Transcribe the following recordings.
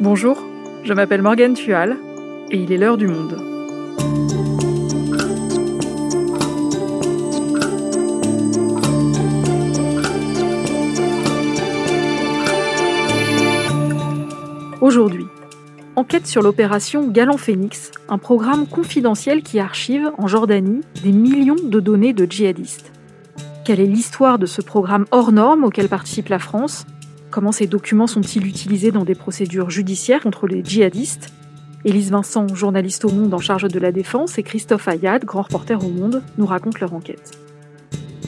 Bonjour, je m'appelle Morgane Tual et il est l'heure du monde. Aujourd'hui, enquête sur l'opération Galant Phoenix, un programme confidentiel qui archive en Jordanie des millions de données de djihadistes. Quelle est l'histoire de ce programme hors norme auquel participe la France Comment ces documents sont-ils utilisés dans des procédures judiciaires contre les djihadistes Élise Vincent, journaliste au Monde en charge de la défense, et Christophe Ayad, grand reporter au Monde, nous racontent leur enquête.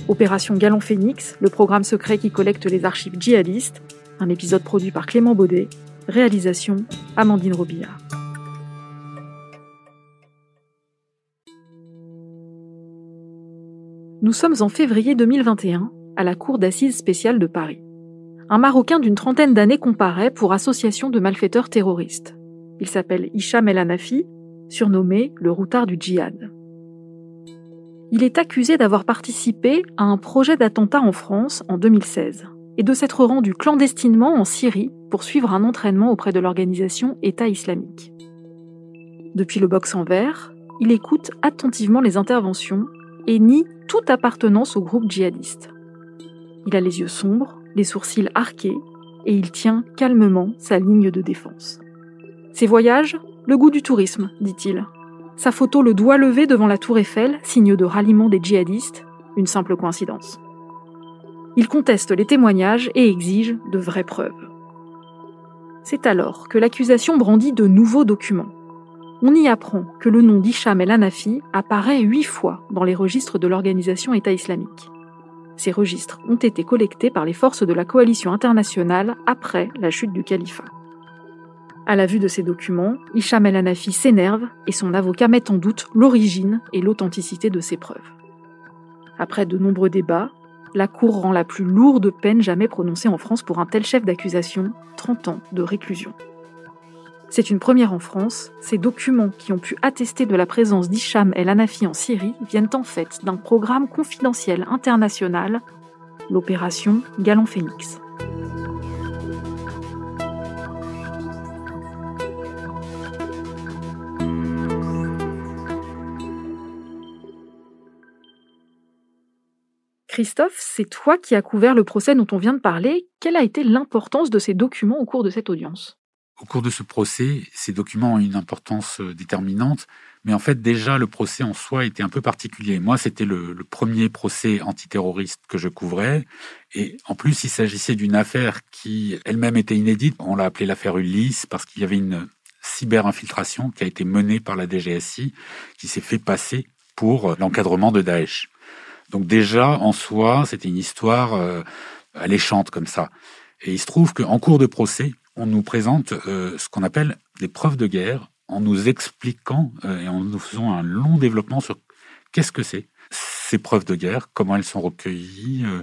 Opération Galant Phoenix, le programme secret qui collecte les archives djihadistes, un épisode produit par Clément Baudet, réalisation Amandine Robillard. Nous sommes en février 2021 à la Cour d'assises spéciale de Paris. Un Marocain d'une trentaine d'années comparaît pour association de malfaiteurs terroristes. Il s'appelle Hicham El Hanafi, surnommé le routard du djihad. Il est accusé d'avoir participé à un projet d'attentat en France en 2016 et de s'être rendu clandestinement en Syrie pour suivre un entraînement auprès de l'organisation État islamique. Depuis le box en verre, il écoute attentivement les interventions et nie toute appartenance au groupe djihadiste. Il a les yeux sombres, les sourcils arqués, et il tient calmement sa ligne de défense. Ses voyages, le goût du tourisme, dit-il. Sa photo le doigt levé devant la tour Eiffel, signe de ralliement des djihadistes, une simple coïncidence. Il conteste les témoignages et exige de vraies preuves. C'est alors que l'accusation brandit de nouveaux documents. On y apprend que le nom d'Hicham El Hanafi apparaît huit fois dans les registres de l'organisation État islamique. Ces registres ont été collectés par les forces de la coalition internationale après la chute du califat. À la vue de ces documents, Hicham El Hanafi s'énerve et son avocat met en doute l'origine et l'authenticité de ces preuves. Après de nombreux débats, la Cour rend la plus lourde peine jamais prononcée en France pour un tel chef d'accusation, 30 ans de réclusion. C'est une première en France, ces documents qui ont pu attester de la présence d'Hicham El Hanafi en Syrie viennent en fait d'un programme confidentiel international, l'opération Galant Phoenix. Christophe, c'est toi qui as couvert le procès dont on vient de parler. Quelle a été l'importance de ces documents au cours de cette audience? Au cours de ce procès, ces documents ont une importance euh, déterminante, mais en fait déjà le procès en soi était un peu particulier. Moi, c'était le, premier procès antiterroriste que je couvrais, et en plus il s'agissait d'une affaire qui elle-même était inédite. On l'a appelée l'affaire Ulysse parce qu'il y avait une cyber-infiltration qui a été menée par la DGSI, qui s'est fait passer pour euh, l'encadrement de Daesh. Donc déjà en soi, c'était une histoire euh, alléchante comme ça. Et il se trouve qu'en cours de procès, on nous présente euh, ce qu'on appelle des preuves de guerre en nous expliquant euh, et en nous faisant un long développement sur qu'est-ce que c'est ces preuves de guerre, comment elles sont recueillies, euh,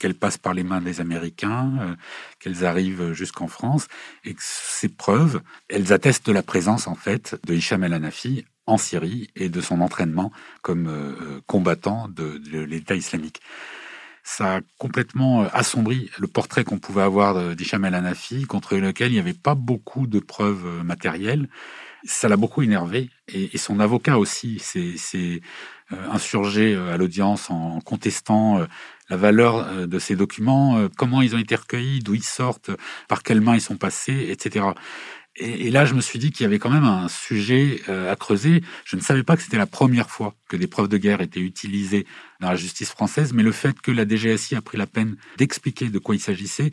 qu'elles passent par les mains des Américains, qu'elles arrivent jusqu'en France, et que ces preuves, elles attestent de la présence en fait de Hicham El Hanafi en Syrie et de son entraînement comme combattant de l'État islamique ça a complètement euh, assombri le portrait qu'on pouvait avoir d'Hicham El Hanafi, contre lequel il n'y avait pas beaucoup de preuves euh, matérielles. Ça l'a beaucoup énervé, et, son avocat aussi s'est euh, insurgé à l'audience en contestant la valeur de ces documents, comment ils ont été recueillis, d'où ils sortent, par quelles mains ils sont passés, etc. Et, là, je me suis dit qu'il y avait quand même un sujet euh, à creuser. Je ne savais pas que c'était la première fois que des preuves de guerre étaient utilisées dans la justice française, mais le fait que la DGSI a pris la peine d'expliquer de quoi il s'agissait,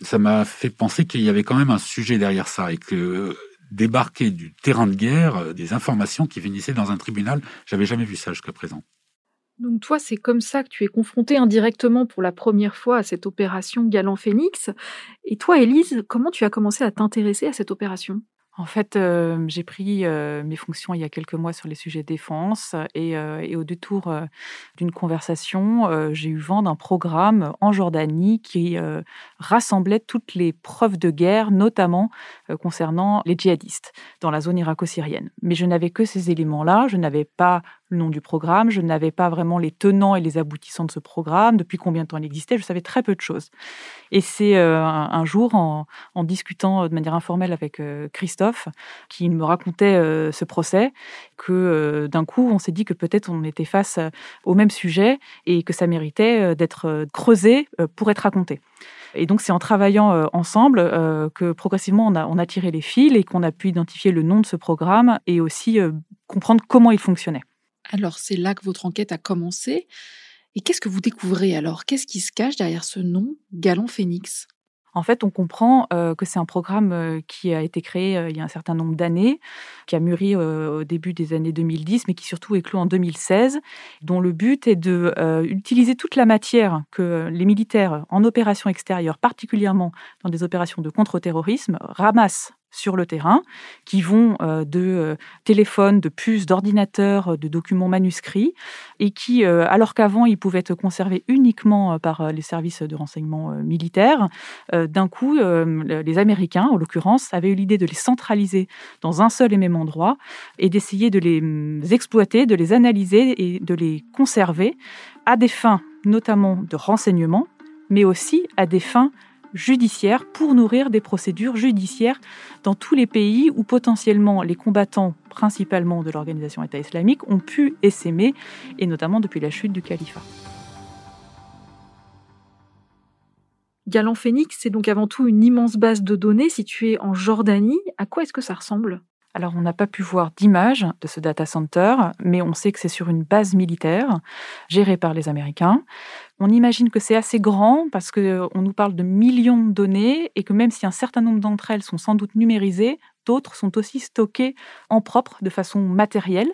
ça m'a fait penser qu'il y avait quand même un sujet derrière ça et que débarquer du terrain de guerre, euh, des informations qui finissaient dans un tribunal, j'avais jamais vu ça jusqu'à présent. Donc toi, c'est comme ça que tu es confronté indirectement pour la première fois à cette opération Galant Phoenix. Et toi, Élise, comment tu as commencé à t'intéresser à cette opération? En fait, euh, j'ai pris euh, mes fonctions il y a quelques mois sur les sujets défense et, euh, et au détour d'une conversation, j'ai eu vent d'un programme en Jordanie qui rassemblait toutes les preuves de guerre, notamment concernant les djihadistes dans la zone irako-syrienne. Mais je n'avais que ces éléments-là, je n'avais pas le nom du programme, je n'avais pas vraiment les tenants et les aboutissants de ce programme, depuis combien de temps il existait, je savais très peu de choses. Et c'est euh, un, jour, en, discutant de manière informelle avec euh, Christophe, qui me racontait euh, ce procès, que d'un coup, on s'est dit que peut-être on était face au même sujet et que ça méritait d'être creusé pour être raconté. Et donc, c'est en travaillant ensemble que progressivement, on a tiré les fils et qu'on a pu identifier le nom de ce programme et aussi comprendre comment il fonctionnait. Alors c'est là que votre enquête a commencé. Et qu'est-ce que vous découvrez alors? Qu'est-ce qui se cache derrière ce nom, Galant Phoenix en fait, on comprend euh, que c'est un programme euh, qui a été créé euh, il y a un certain nombre d'années, qui a mûri au début des années 2010, mais qui surtout est clos en 2016, dont le but est de utiliser toute la matière que les militaires en opération extérieure, particulièrement dans des opérations de contre-terrorisme, ramassent sur le terrain, qui vont euh, de euh, téléphones, de puces, d'ordinateurs, de documents manuscrits, et qui, euh, alors qu'avant ils pouvaient être conservés uniquement par les services de renseignement militaires, d'un coup, les Américains, en l'occurrence, avaient eu l'idée de les centraliser dans un seul et même endroit et d'essayer de les mm, exploiter, de les analyser et de les conserver à des fins notamment de renseignement, mais aussi à des fins judiciaire pour nourrir des procédures judiciaires dans tous les pays où potentiellement les combattants, principalement de l'organisation État islamique, ont pu essaimer, et notamment depuis la chute du califat. Galant Phoenix, c'est donc avant tout une immense base de données située en Jordanie. À quoi est-ce que ça ressemble? Alors, on n'a pas pu voir d'image de ce data center, mais on sait que c'est sur une base militaire gérée par les Américains. On imagine que c'est assez grand parce qu'on nous parle de millions de données et que même si un certain nombre d'entre elles sont sans doute numérisées, d'autres sont aussi stockées en propre de façon matérielle,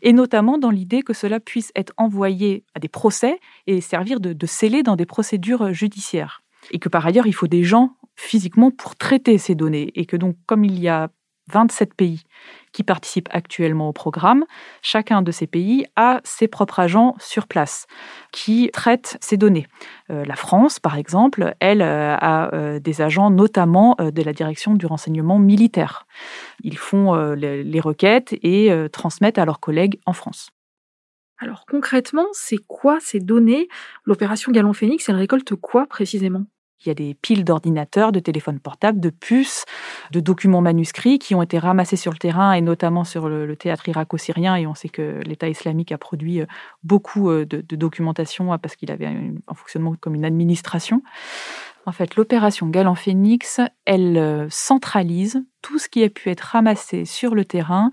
et notamment dans l'idée que cela puisse être envoyé à des procès et servir de, de scellé dans des procédures judiciaires. Et que par ailleurs, il faut des gens physiquement pour traiter ces données, et que donc comme il y a 27 pays qui participent actuellement au programme. Chacun de ces pays a ses propres agents sur place qui traitent ces données. Euh, la France, par exemple, elle euh, a euh, des agents notamment de la direction du renseignement militaire. Ils font les requêtes et transmettent à leurs collègues en France. Alors concrètement, c'est quoi ces données? L'opération Galon Phoenix, elle récolte quoi précisément? Il y a des piles d'ordinateurs, de téléphones portables, de puces, de documents manuscrits qui ont été ramassés sur le terrain et notamment sur le, théâtre irako-syrien. Et on sait que l'État islamique a produit euh, beaucoup euh, de, documentation hein, parce qu'il avait un, fonctionnement comme une administration. En fait, l'opération Galant Phoenix, elle euh, centralise tout ce qui a pu être ramassé sur le terrain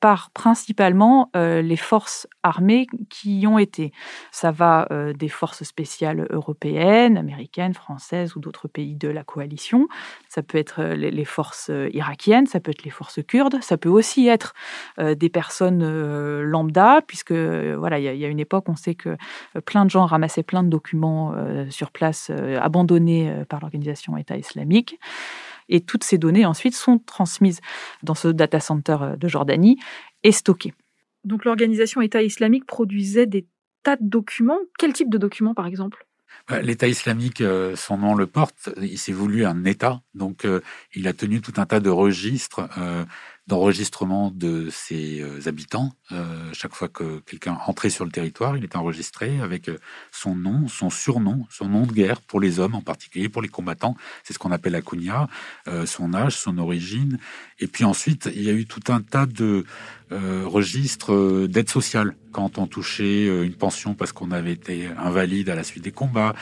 par principalement euh, les forces armées qui y ont été. Ça va euh, des forces spéciales européennes, américaines, françaises ou d'autres pays de la coalition. Ça peut être les, forces irakiennes, ça peut être les forces kurdes, ça peut aussi être des personnes lambda, puisque voilà, il y, y, a une époque, on sait que plein de gens ramassaient plein de documents sur place, abandonnés par l'organisation État islamique. Et toutes ces données ensuite sont transmises dans ce data center euh, de Jordanie et stockées. Donc l'organisation État islamique produisait des tas de documents. Quel type de documents par exemple? Bah, L'État islamique, euh, son nom le porte, il s'est voulu un État, donc euh, il a tenu tout un tas de registres d'enregistrement de ses euh, habitants. Euh, chaque fois que quelqu'un entrait sur le territoire, il est enregistré avec euh, son nom, son surnom, son nom de guerre pour les hommes en particulier, pour les combattants. C'est ce qu'on appelle la kunya, son âge, son origine. Et puis ensuite, il y a eu tout un tas de registres d'aide sociale quand on touchait une pension parce qu'on avait été invalide à la suite des combats.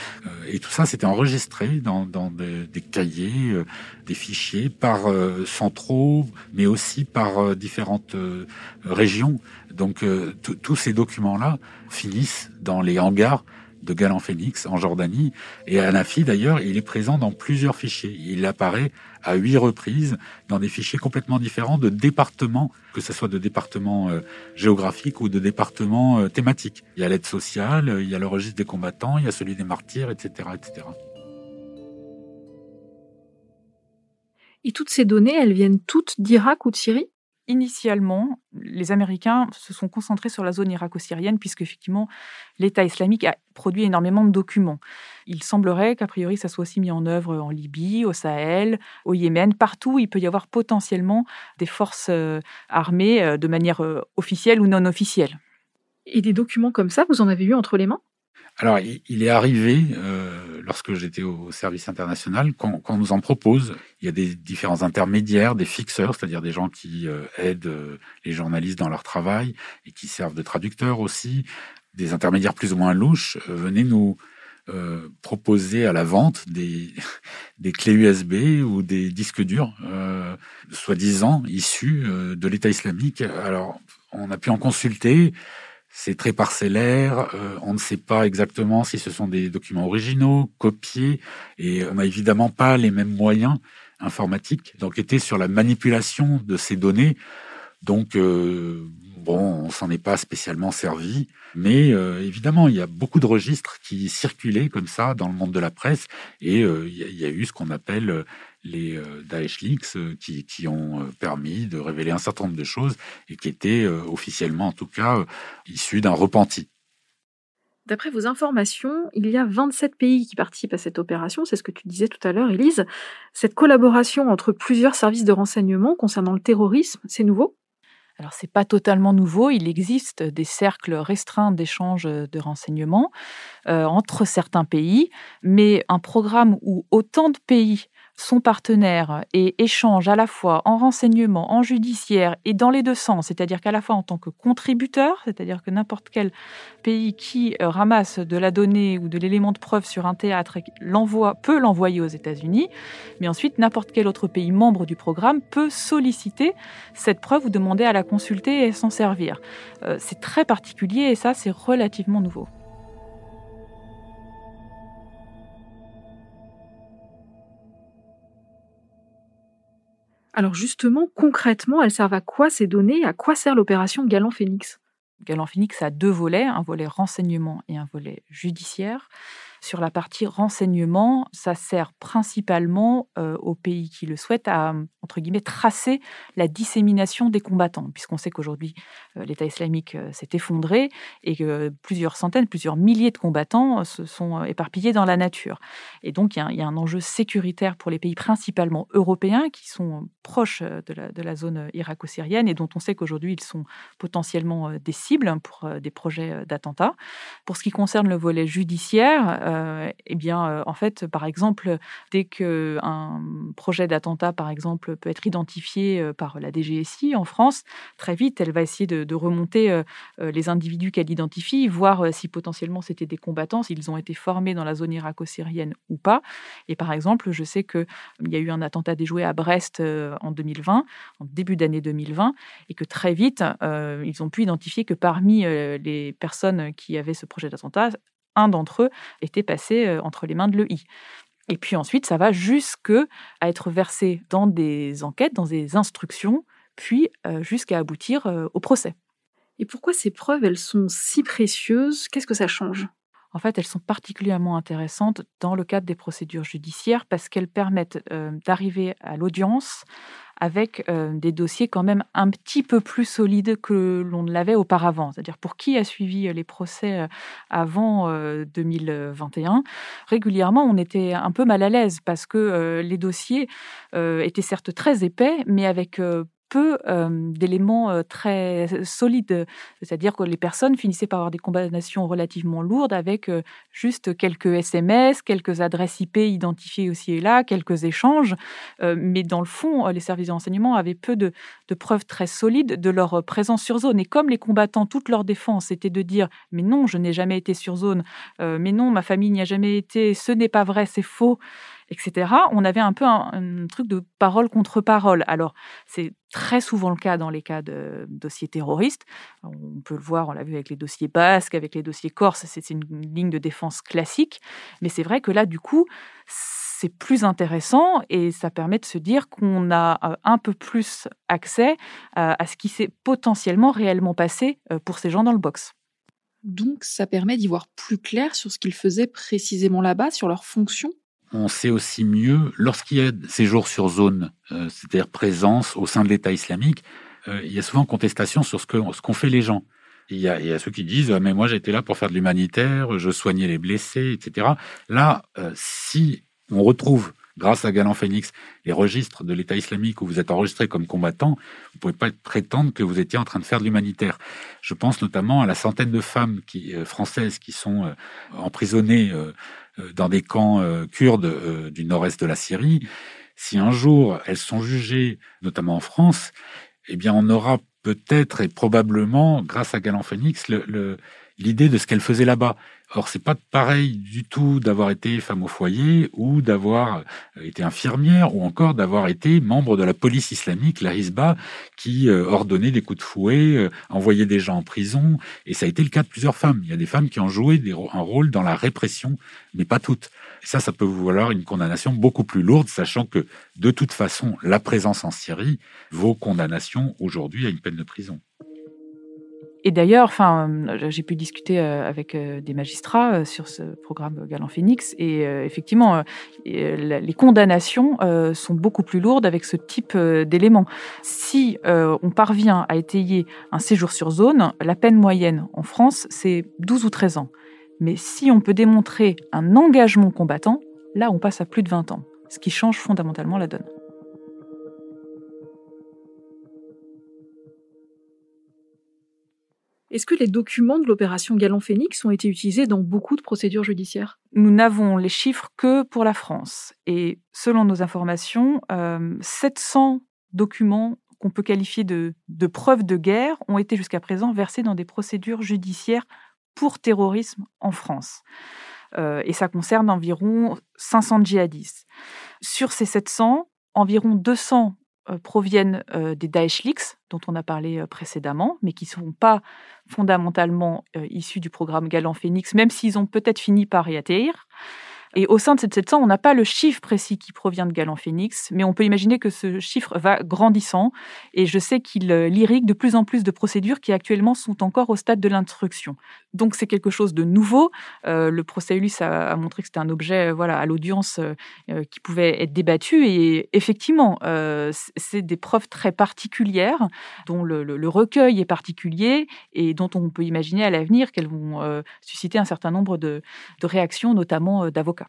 et tout ça, c'était enregistré dans, des, cahiers, des fichiers par centraux, mais aussi par euh, différentes euh, régions. Donc euh, tous ces documents-là finissent dans les hangars de Galan Phoenix en Jordanie. Et Anafi, d'ailleurs, il est présent dans plusieurs fichiers. Il apparaît à huit reprises dans des fichiers complètement différents de départements, que ce soit de départements géographiques ou de départements thématiques. Il y a l'aide sociale, il y a le registre des combattants, il y a celui des martyrs, etc., etc. Et toutes ces données, elles viennent toutes d'Irak ou de Syrie? Initialement, les Américains se sont concentrés sur la zone irako-syrienne puisque effectivement l'État islamique a produit énormément de documents. Il semblerait qu'a priori ça soit aussi mis en œuvre en Libye, au Sahel, au Yémen, partout où il peut y avoir potentiellement des forces euh, armées euh, de manière euh, officielle ou non officielle. Et des documents comme ça, vous en avez eu entre les mains? Alors, il est arrivé, euh, lorsque j'étais au service international, qu'on nous en propose. Il y a des différents intermédiaires, des fixeurs, c'est-à-dire des gens qui euh, aident euh, les journalistes dans leur travail et qui servent de traducteurs aussi. Des intermédiaires plus ou moins louches venaient nous proposer à la vente des clés USB ou des disques durs, soi-disant issus de l'État islamique. Alors, on a pu en consulter c'est très parcellaire, euh, on ne sait pas exactement si ce sont des documents originaux, copiés, et on n'a évidemment pas les mêmes moyens informatiques d'enquêter sur la manipulation de ces données. Donc, euh, bon, on s'en est pas spécialement servi, mais euh, évidemment, il y a beaucoup de registres qui circulaient comme ça dans le monde de la presse, et il y, a eu ce qu'on appelle les euh, Daesh Leaks euh, qui, qui, ont euh, permis de révéler un certain nombre de choses et qui étaient officiellement en tout cas issus d'un repenti. D'après vos informations, il y a 27 pays qui participent à cette opération, c'est ce que tu disais tout à l'heure, Elise. Cette collaboration entre plusieurs services de renseignement concernant le terrorisme, c'est nouveau? Alors, ce n'est pas totalement nouveau. Il existe des cercles restreints d'échange de renseignements entre certains pays, mais un programme où autant de pays sont partenaires et échangent à la fois en renseignement, en judiciaire et dans les deux sens, c'est-à-dire qu'à la fois en tant que contributeur, c'est-à-dire que n'importe quel pays qui euh, ramasse de la donnée ou de l'élément de preuve sur un théâtre l'envoie, peut l'envoyer aux États-Unis, mais ensuite n'importe quel autre pays membre du programme peut solliciter cette preuve ou demander à la consulter et s'en servir. Euh, c'est très particulier et ça, c'est relativement nouveau. Alors justement, concrètement, elles servent à quoi ces données À quoi sert l'opération Galant Phoenix Galant Phoenix a deux volets, un volet renseignement et un volet judiciaire. Sur la partie renseignement, ça sert principalement euh, aux pays qui le souhaitent à, entre guillemets, tracer la dissémination des combattants, puisqu'on sait qu'aujourd'hui, euh, l'État islamique euh, s'est effondré et que plusieurs centaines, plusieurs milliers de combattants se sont éparpillés dans la nature. Et donc, il y, a un enjeu sécuritaire pour les pays principalement européens qui sont proches de la, de la zone irako-syrienne et dont on sait qu'aujourd'hui, ils sont potentiellement des cibles pour des projets d'attentats. Pour ce qui concerne le volet judiciaire, euh, eh bien, euh, en fait, par exemple, dès qu'un projet d'attentat, par exemple, peut être identifié euh, par la DGSI en France, très vite, elle va essayer de, remonter les individus qu'elle identifie, voir si potentiellement c'était des combattants, s'ils ont été formés dans la zone irako-syrienne ou pas. Et par exemple, je sais qu'il y a eu un attentat déjoué à Brest en 2020, en début d'année 2020, et que très vite, ils ont pu identifier que parmi les personnes qui avaient ce projet d'attentat, un d'entre eux était passé euh, entre les mains de l'EI. Et puis ensuite, ça va jusque à être versé dans des enquêtes, dans des instructions, puis euh, jusqu'à aboutir euh, au procès. Et pourquoi ces preuves, elles sont si précieuses? Qu'est-ce que ça change? En fait, elles sont particulièrement intéressantes dans le cadre des procédures judiciaires parce qu'elles permettent d'arriver à l'audience avec euh, des dossiers quand même un petit peu plus solides que l'on ne l'avait auparavant. C'est-à-dire pour qui a suivi euh, les procès euh, avant 2021, régulièrement on était un peu mal à l'aise parce que les dossiers étaient certes très épais, mais avec peu d'éléments très solides. C'est-à-dire que les personnes finissaient par avoir des condamnations relativement lourdes avec juste quelques SMS, quelques adresses IP identifiées aussi et là, quelques échanges. mais dans le fond, les services de renseignement avaient peu de, preuves très solides de leur présence sur zone. Et comme les combattants, toute leur défense était de dire Mais non, je n'ai jamais été sur zone, mais non, ma famille n'y a jamais été, ce n'est pas vrai, c'est faux etc., on avait un peu un, truc de parole contre parole. Alors, c'est très souvent le cas dans les cas de dossiers terroristes. On peut le voir, on l'a vu avec les dossiers basques, avec les dossiers corses, c'est une ligne de défense classique. Mais c'est vrai que là, du coup, c'est plus intéressant et ça permet de se dire qu'on a euh, un peu plus accès euh, à ce qui s'est potentiellement réellement passé euh, pour ces gens dans le box. Donc ça permet d'y voir plus clair sur ce qu'ils faisaient précisément là-bas, sur leurs fonctions? On sait aussi mieux, lorsqu'il y a séjour sur zone, euh, c'est-à-dire présence au sein de l'État islamique, euh, il y a souvent contestation sur ce qu'ont fait les gens. Il y, a, ceux qui disent mais moi j'étais là pour faire de l'humanitaire, je soignais les blessés, etc. Là, euh, si on retrouve grâce à Galan Phoenix, les registres de l'État islamique où vous êtes enregistré comme combattant, vous pouvez pas prétendre que vous étiez en train de faire de l'humanitaire. Je pense notamment à la centaine de femmes françaises qui sont emprisonnées dans des camps kurdes du nord-est de la Syrie. Si un jour elles sont jugées, notamment en France, eh bien on aura peut-être et probablement, grâce à Galan Phoenix, l'idée de ce qu'elle faisait là-bas. Or, c'est pas pareil du tout d'avoir été femme au foyer ou d'avoir euh, été infirmière ou encore d'avoir été membre de la police islamique, la Hizba, qui euh, ordonnait des coups de fouet, euh, envoyait des gens en prison. Et ça a été le cas de plusieurs femmes. Il y a des femmes qui ont joué un rôle dans la répression, mais pas toutes. Et ça, ça peut vous valoir une condamnation beaucoup plus lourde, sachant que de toute façon, la présence en Syrie vaut condamnation aujourd'hui à une peine de prison. Et d'ailleurs, euh, j'ai pu discuter euh, avec euh, des magistrats sur ce programme Galant Phoenix, et effectivement, les condamnations sont beaucoup plus lourdes avec ce type d'éléments. Si on parvient à étayer un séjour sur zone, la peine moyenne en France, c'est 12 ou 13 ans. Mais si on peut démontrer un engagement combattant, là, on passe à plus de 20 ans, ce qui change fondamentalement la donne. Est-ce que les documents de l'opération Galant Phoenix ont été utilisés dans beaucoup de procédures judiciaires? Nous n'avons les chiffres que pour la France. Et selon nos informations, 700 euh, documents qu'on peut qualifier de, preuves de guerre ont été jusqu'à présent versés dans des procédures judiciaires pour terrorisme en France. Euh, et ça concerne environ 500 djihadistes. Sur ces 700, environ 200 euh, proviennent euh, des Daesh Leaks, dont on a parlé euh, précédemment, mais qui ne sont pas fondamentalement issus du programme Galant Phoenix, même s'ils ont peut-être fini par y atterrir. Et au sein de cette 700, on n'a pas le chiffre précis qui provient de Galant Phoenix, mais on peut imaginer que ce chiffre va grandissant. Et je sais qu'il euh, lyrique de plus en plus de procédures qui actuellement sont encore au stade de l'instruction. Donc c'est quelque chose de nouveau. Euh, le procès Ulysse a, montré que c'était un objet euh, voilà, à l'audience qui pouvait être débattu. Et effectivement, c'est des preuves très particulières, dont le, recueil est particulier et dont on peut imaginer à l'avenir qu'elles vont susciter un certain nombre de réactions, notamment d'avocats.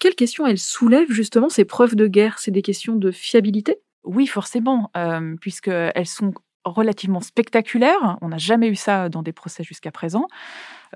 Quelles questions elles soulèvent justement ces preuves de guerre? C'est des questions de fiabilité? Oui, forcément, euh, puisqu'elles sont relativement spectaculaires. On n'a jamais eu ça dans des procès jusqu'à présent.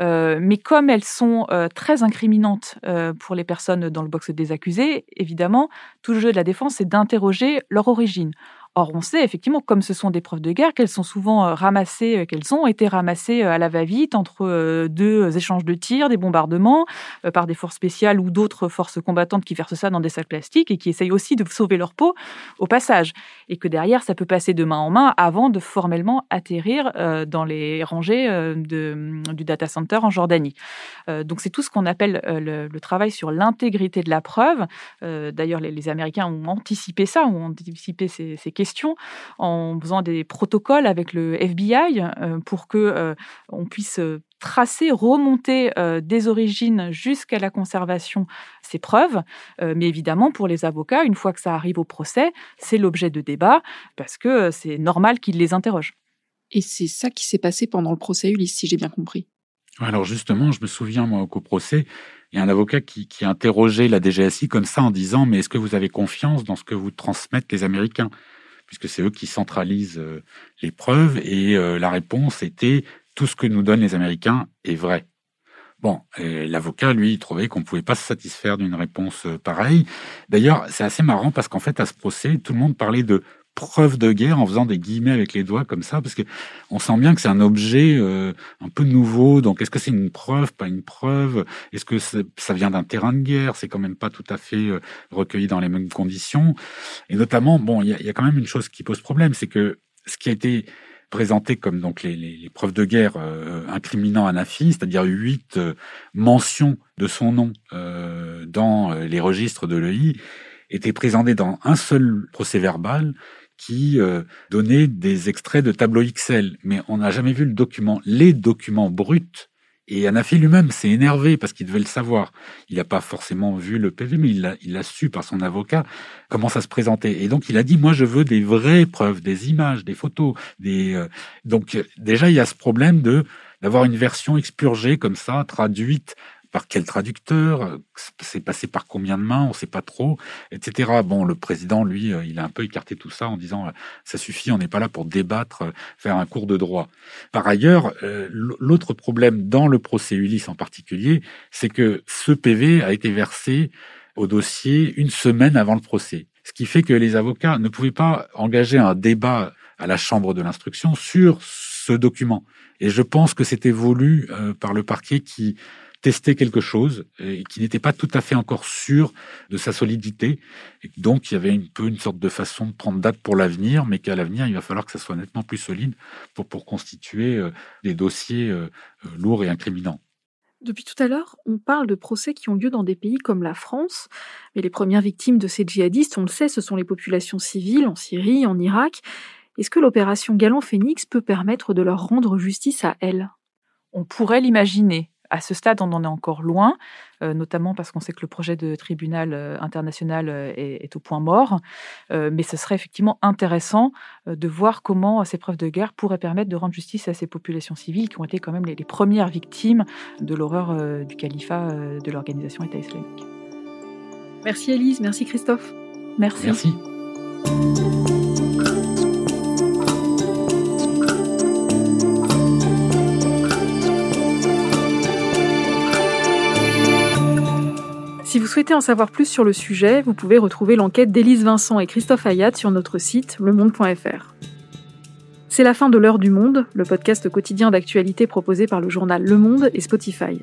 Euh, mais comme elles sont euh, très incriminantes pour les personnes dans le box des accusés, évidemment, tout le jeu de la défense, c'est d'interroger leur origine. Or, on sait effectivement, comme ce sont des preuves de guerre, qu'elles sont souvent euh, ramassées, euh, qu'elles ont été ramassées euh, à la va-vite entre deux échanges de tirs, des bombardements, par des forces spéciales ou d'autres forces combattantes qui versent ça dans des sacs plastiques et qui essayent aussi de sauver leur peau au passage. Et que derrière, ça peut passer de main en main avant de formellement atterrir dans les rangées de, du data center en Jordanie. Donc, c'est tout ce qu'on appelle le, travail sur l'intégrité de la preuve. D'ailleurs, les, Américains ont anticipé ça, ont anticipé ces, ces questions en faisant des protocoles avec le FBI euh, pour que euh, on puisse euh, tracer, remonter des origines jusqu'à la conservation ces preuves. mais évidemment, pour les avocats, une fois que ça arrive au procès, c'est l'objet de débat parce que c'est normal qu'ils les interrogent. Et c'est ça qui s'est passé pendant le procès Ulysse, si j'ai bien compris. Alors justement, je me souviens moi qu'au procès, il y a un avocat qui, qui interrogeait la DGSI comme ça en disant mais est-ce que vous avez confiance dans ce que vous transmettent les Américains? Puisque c'est eux qui centralisent euh, les preuves, et euh, la réponse était tout ce que nous donnent les Américains est vrai. Bon, l'avocat, lui, trouvait qu'on ne pouvait pas se satisfaire d'une réponse euh, pareille. D'ailleurs, c'est assez marrant parce qu'en fait, à ce procès, tout le monde parlait de preuve de guerre en faisant des guillemets avec les doigts comme ça, parce que on sent bien que c'est un objet euh, un peu nouveau. Donc, est-ce que c'est une preuve, pas une preuve? Est-ce que ça vient d'un terrain de guerre? C'est quand même pas tout à fait euh, recueilli dans les mêmes conditions. Et notamment, bon, il y a, quand même une chose qui pose problème, c'est que ce qui a été présenté comme donc les, preuves de guerre euh, incriminant Anafi, c'est-à-dire huit mentions de son nom dans les registres de l'EI, étaient présentées dans un seul procès verbal qui euh, donnait des extraits de tableaux Excel, mais on n'a jamais vu le document, les documents bruts. Et Anafi lui-même s'est énervé parce qu'il devait le savoir. Il n'a pas forcément vu le PV, mais il l'a su par son avocat comment ça se présentait. Et donc il a dit moi je veux des vraies preuves, des images, des photos. Euh, donc déjà il y a ce problème de d'avoir une version expurgée comme ça, traduite par quel traducteur, c'est passé par combien de mains, on ne sait pas trop, etc. Bon, le président, lui, euh, il a un peu écarté tout ça en disant ça suffit, on n'est pas là pour débattre, faire un cours de droit. Par ailleurs, l'autre problème dans le procès Ulysse en particulier, c'est que ce PV a été versé au dossier une semaine avant le procès. Ce qui fait que les avocats ne pouvaient pas engager un débat à la chambre de l'instruction sur ce document. Et je pense que c'était voulu euh, par le parquet qui testait quelque chose et qui n'était pas tout à fait encore sûr de sa solidité. Et donc, il y avait un peu une sorte de façon de prendre date pour l'avenir, mais qu'à l'avenir, il va falloir que ça soit nettement plus solide pour, pour constituer euh, des dossiers euh, lourds et incriminants. Depuis tout à l'heure, on parle de procès qui ont lieu dans des pays comme la France, mais les premières victimes de ces djihadistes, on le sait, ce sont les populations civiles en Syrie, en Irak. Est-ce que l'opération Galant Phoenix peut permettre de leur rendre justice à elles? On pourrait l'imaginer. À ce stade, on en est encore loin, euh, notamment parce qu'on sait que le projet de tribunal euh, international euh, est, au point mort. mais ce serait effectivement intéressant de voir comment ces preuves de guerre pourraient permettre de rendre justice à ces populations civiles qui ont été quand même les, les premières victimes de l'horreur du califat de l'organisation État islamique. Merci Elise, merci Christophe. Merci. Merci. Si vous souhaitez en savoir plus sur le sujet, vous pouvez retrouver l'enquête d'Élise Vincent et Christophe Ayat sur notre site lemonde.fr. C'est la fin de l'heure du monde, le podcast quotidien d'actualité proposé par le journal Le Monde et Spotify.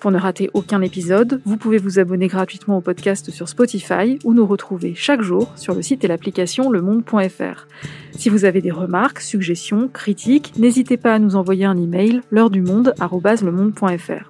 Pour ne rater aucun épisode, vous pouvez vous abonner gratuitement au podcast sur Spotify ou nous retrouver chaque jour sur le site et l'application lemonde.fr. Si vous avez des remarques, suggestions, critiques, n'hésitez pas à nous envoyer un email l'heure du monde@lemonde.fr.